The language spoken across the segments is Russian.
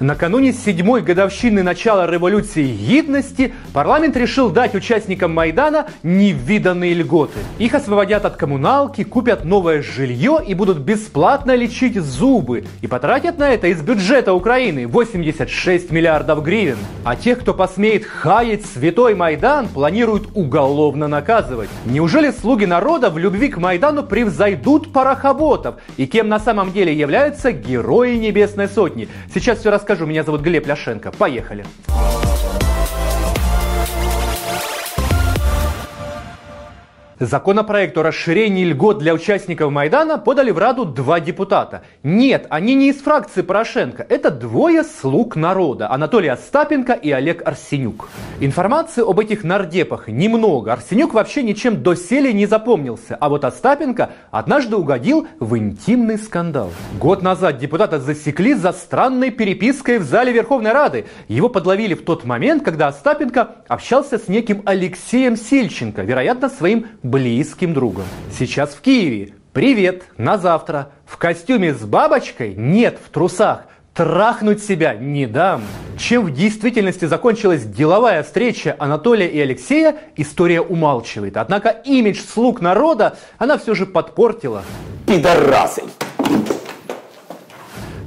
Накануне седьмой годовщины начала революции гидности парламент решил дать участникам Майдана невиданные льготы. Их освободят от коммуналки, купят новое жилье и будут бесплатно лечить зубы. И потратят на это из бюджета Украины 86 миллиардов гривен. А тех, кто посмеет хаять святой Майдан, планируют уголовно наказывать. Неужели слуги народа в любви к Майдану превзойдут парохоботов? И кем на самом деле являются герои Небесной Сотни? Сейчас все расскажу расскажу. Меня зовут Глеб Ляшенко. Поехали. Законопроект о расширении льгот для участников Майдана подали в Раду два депутата. Нет, они не из фракции Порошенко. Это двое слуг народа. Анатолий Остапенко и Олег Арсенюк. Информации об этих нардепах немного. Арсенюк вообще ничем доселе не запомнился. А вот Остапенко однажды угодил в интимный скандал. Год назад депутата засекли за странной перепиской в зале Верховной Рады. Его подловили в тот момент, когда Остапенко общался с неким Алексеем Сельченко, вероятно, своим близким другом. Сейчас в Киеве. Привет, на завтра. В костюме с бабочкой? Нет, в трусах. Трахнуть себя не дам. Чем в действительности закончилась деловая встреча Анатолия и Алексея, история умалчивает. Однако имидж слуг народа она все же подпортила. Пидорасы!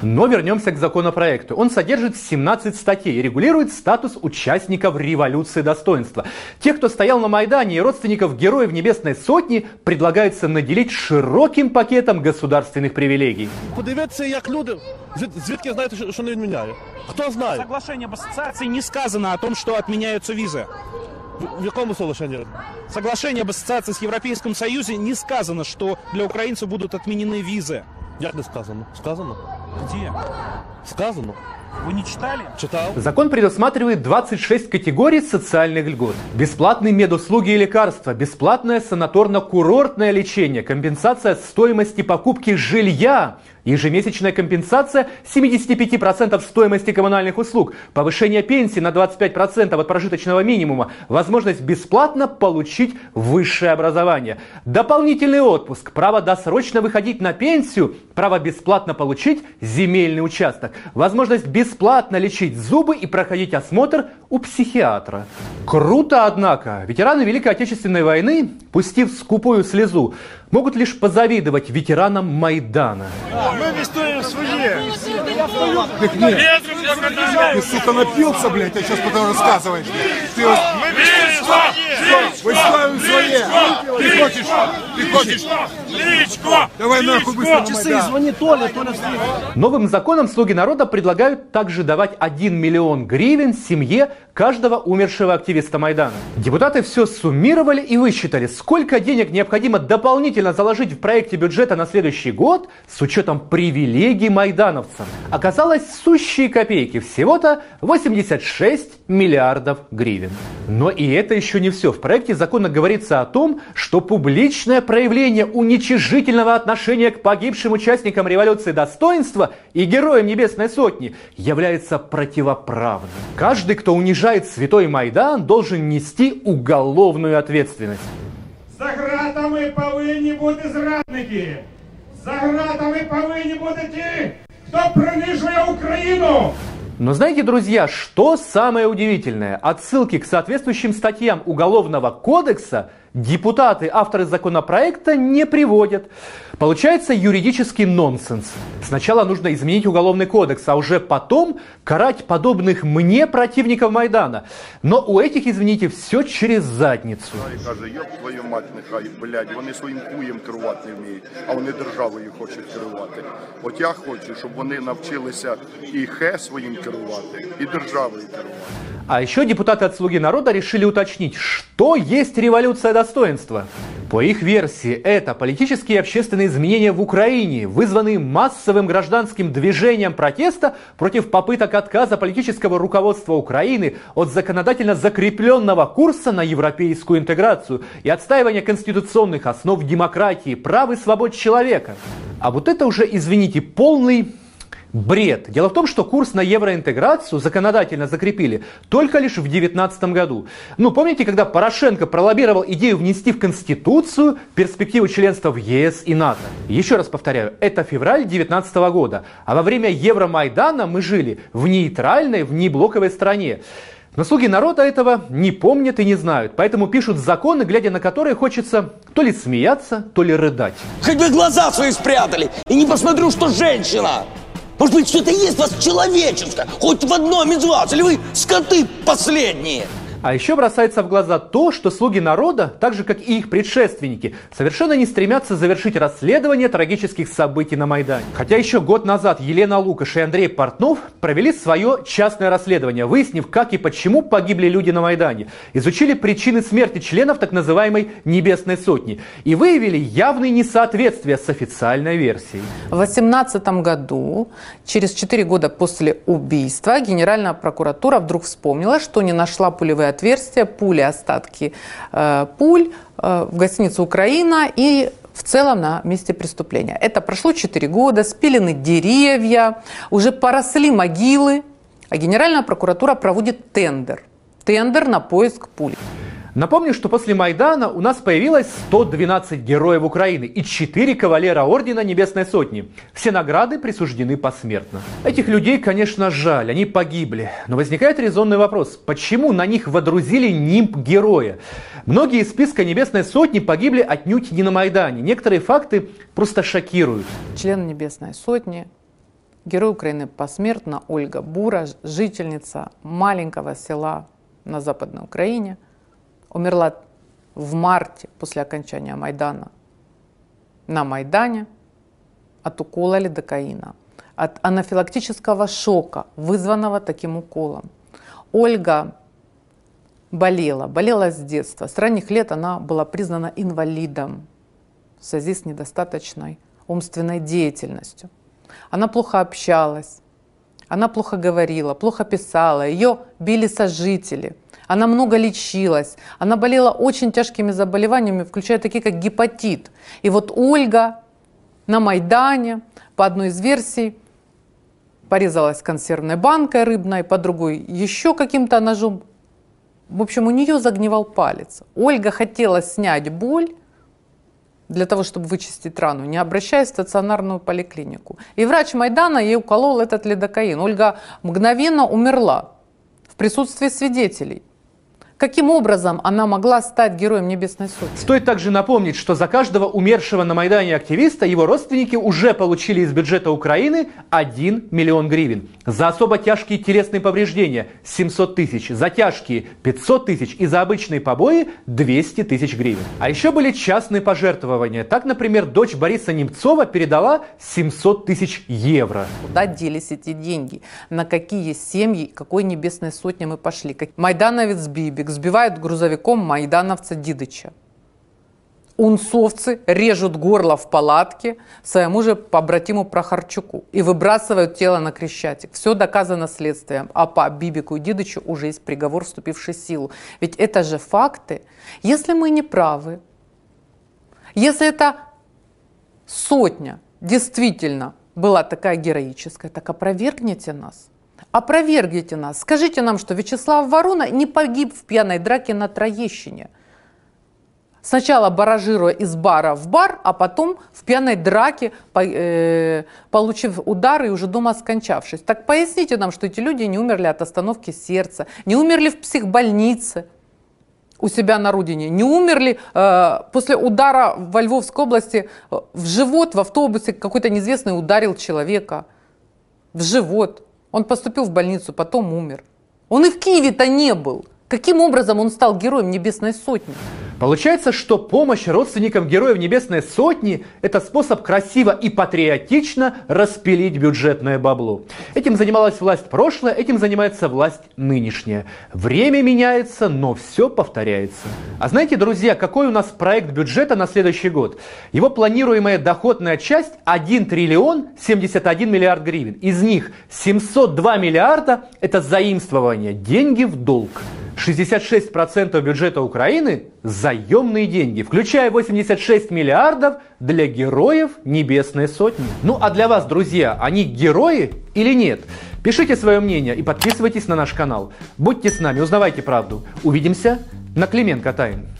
Но вернемся к законопроекту. Он содержит 17 статей и регулирует статус участников революции достоинства. Тех, кто стоял на Майдане и родственников героев Небесной Сотни, предлагается наделить широким пакетом государственных привилегий. Подивіться, як люди, звідки знаєте, що не відміняє? Хто знає? Соглашение об ассоциации не сказано о том, что отменяются визы. В якому соглашении? Соглашение об ассоциации с Европейским Союзом не сказано, что для украинцев будут отменены визы. Як не сказано? Сказано? 冷静 Сказано. Вы не читали? Читал. Закон предусматривает 26 категорий социальных льгот. Бесплатные медуслуги и лекарства, бесплатное санаторно-курортное лечение, компенсация стоимости покупки жилья, Ежемесячная компенсация 75% стоимости коммунальных услуг, повышение пенсии на 25% от прожиточного минимума, возможность бесплатно получить высшее образование, дополнительный отпуск, право досрочно выходить на пенсию, право бесплатно получить земельный участок, возможность бесплатно лечить зубы и проходить осмотр у психиатра. Круто, однако, ветераны Великой Отечественной войны, пустив скупую слезу, могут лишь позавидовать ветеранам Майдана. Мы вестуем свои. Так нет. Ты, сука, напился, блядь, а сейчас потом рассказываешь. Ты. Мы Мы ставим свои. Ты хочешь, ты хочешь. Личко. Давай нахуй быстро часы, звони Толя, Толя Новым законом слуги народа предлагают также давать 1 миллион гривен семье каждого умершего активиста Майдана. Депутаты все суммировали и высчитали, сколько денег необходимо дополнительно заложить в проекте бюджета на следующий год с учетом привилегий майдановцам. Оказалось сущие копейки, всего-то 86 миллиардов гривен. Но и это еще не все. В проекте закона говорится о том, что публичное проявление уничижительного отношения к погибшим участникам революции достоинства и героям Небесной Сотни является противоправным. Каждый, кто унижает унижает святой Майдан, должен нести уголовную ответственность. За гратами повинні бути зрадники. За гратами повинні бути ті, хто принижує Україну. Но знаете, друзья, что самое удивительное? Отсылки к соответствующим статьям Уголовного кодекса – депутаты, авторы законопроекта не приводят. Получается юридический нонсенс. Сначала нужно изменить уголовный кодекс, а уже потом карать подобных мне противников Майдана. Но у этих, извините, все через задницу. Каже, йоп твою мать, нехай, блядь, вони своїм куєм керувати не вміють, а вони державою хочуть керувати. От я хочу, щоб вони навчилися і хе своїм керувати, і державою керувати. А еще депутаты от «Слуги народа» решили уточнить, что есть революция достоинства. По их версии, это политические и общественные изменения в Украине, вызванные массовым гражданским движением протеста против попыток отказа политического руководства Украины от законодательно закрепленного курса на европейскую интеграцию и отстаивания конституционных основ демократии, прав и свобод человека. А вот это уже, извините, полный Бред. Дело в том, что курс на евроинтеграцию законодательно закрепили только лишь в 2019 году. Ну, помните, когда Порошенко пролоббировал идею внести в Конституцию перспективу членства в ЕС и НАТО? Еще раз повторяю, это февраль 2019 года. А во время Евромайдана мы жили в нейтральной, в неблоковой стране. Но слуги народа этого не помнят и не знают, поэтому пишут законы, глядя на которые хочется то ли смеяться, то ли рыдать. Хоть бы глаза свои спрятали и не посмотрю, что женщина. Может быть, что-то есть в вас человеческое, хоть в одном из вас, или вы скоты последние. А еще бросается в глаза то, что слуги народа, так же как и их предшественники, совершенно не стремятся завершить расследование трагических событий на Майдане. Хотя еще год назад Елена Лукаш и Андрей Портнов провели свое частное расследование, выяснив, как и почему погибли люди на Майдане, изучили причины смерти членов так называемой «Небесной сотни» и выявили явные несоответствия с официальной версией. В 2018 году, через 4 года после убийства, Генеральная прокуратура вдруг вспомнила, что не нашла пулевые отверстия, пули, остатки э, пуль э, в гостинице «Украина» и в целом на месте преступления. Это прошло 4 года, спилены деревья, уже поросли могилы, а Генеральная прокуратура проводит тендер. Тендер на поиск пуль. Напомню, что после Майдана у нас появилось 112 героев Украины и 4 кавалера Ордена Небесной Сотни. Все награды присуждены посмертно. Этих людей, конечно, жаль, они погибли. Но возникает резонный вопрос, почему на них водрузили нимб героя? Многие из списка Небесной Сотни погибли отнюдь не на Майдане. Некоторые факты просто шокируют. Член Небесной Сотни, герой Украины посмертно Ольга Бура, жительница маленького села на Западной Украине – умерла в марте после окончания Майдана на Майдане от укола лидокаина, от анафилактического шока, вызванного таким уколом. Ольга болела, болела с детства. С ранних лет она была признана инвалидом в связи с недостаточной умственной деятельностью. Она плохо общалась, она плохо говорила, плохо писала, ее били сожители – она много лечилась, она болела очень тяжкими заболеваниями, включая такие, как гепатит. И вот Ольга на Майдане, по одной из версий, порезалась консервной банкой рыбной, по другой еще каким-то ножом. В общем, у нее загнивал палец. Ольга хотела снять боль для того, чтобы вычистить рану, не обращаясь в стационарную поликлинику. И врач Майдана ей уколол этот лидокаин. Ольга мгновенно умерла в присутствии свидетелей. Каким образом она могла стать героем Небесной Сотни? Стоит также напомнить, что за каждого умершего на Майдане активиста его родственники уже получили из бюджета Украины 1 миллион гривен. За особо тяжкие телесные повреждения 700 тысяч, за тяжкие 500 тысяч и за обычные побои 200 тысяч гривен. А еще были частные пожертвования. Так, например, дочь Бориса Немцова передала 700 тысяч евро. Куда делись эти деньги? На какие семьи, какой Небесной Сотни мы пошли? Майдановец Бибик, сбивают грузовиком майдановца Дидыча. Унцовцы режут горло в палатке своему же побратиму Прохорчуку и выбрасывают тело на Крещатик. Все доказано следствием, а по Бибику и Дидычу уже есть приговор, вступивший в силу. Ведь это же факты. Если мы не правы, если эта сотня действительно была такая героическая, так опровергните нас. Опровергните нас. Скажите нам, что Вячеслав Ворона не погиб в пьяной драке на Троещине. Сначала баражируя из бара в бар, а потом в пьяной драке, э, получив удар и уже дома скончавшись. Так поясните нам, что эти люди не умерли от остановки сердца, не умерли в психбольнице у себя на родине, не умерли э, после удара во Львовской области э, в живот в автобусе какой-то неизвестный ударил человека в живот. Он поступил в больницу, потом умер. Он и в Киеве-то не был. Каким образом он стал героем Небесной Сотни? Получается, что помощь родственникам героев Небесной Сотни – это способ красиво и патриотично распилить бюджетное бабло. Этим занималась власть прошлая, этим занимается власть нынешняя. Время меняется, но все повторяется. А знаете, друзья, какой у нас проект бюджета на следующий год? Его планируемая доходная часть 1 триллион 71 миллиард гривен. Из них 702 миллиарда – это заимствование, деньги в долг. 66% бюджета Украины – заемные деньги, включая 86 миллиардов для героев Небесной Сотни. Ну а для вас, друзья, они герои или нет? Пишите свое мнение и подписывайтесь на наш канал. Будьте с нами, узнавайте правду. Увидимся на Клименко Тайм.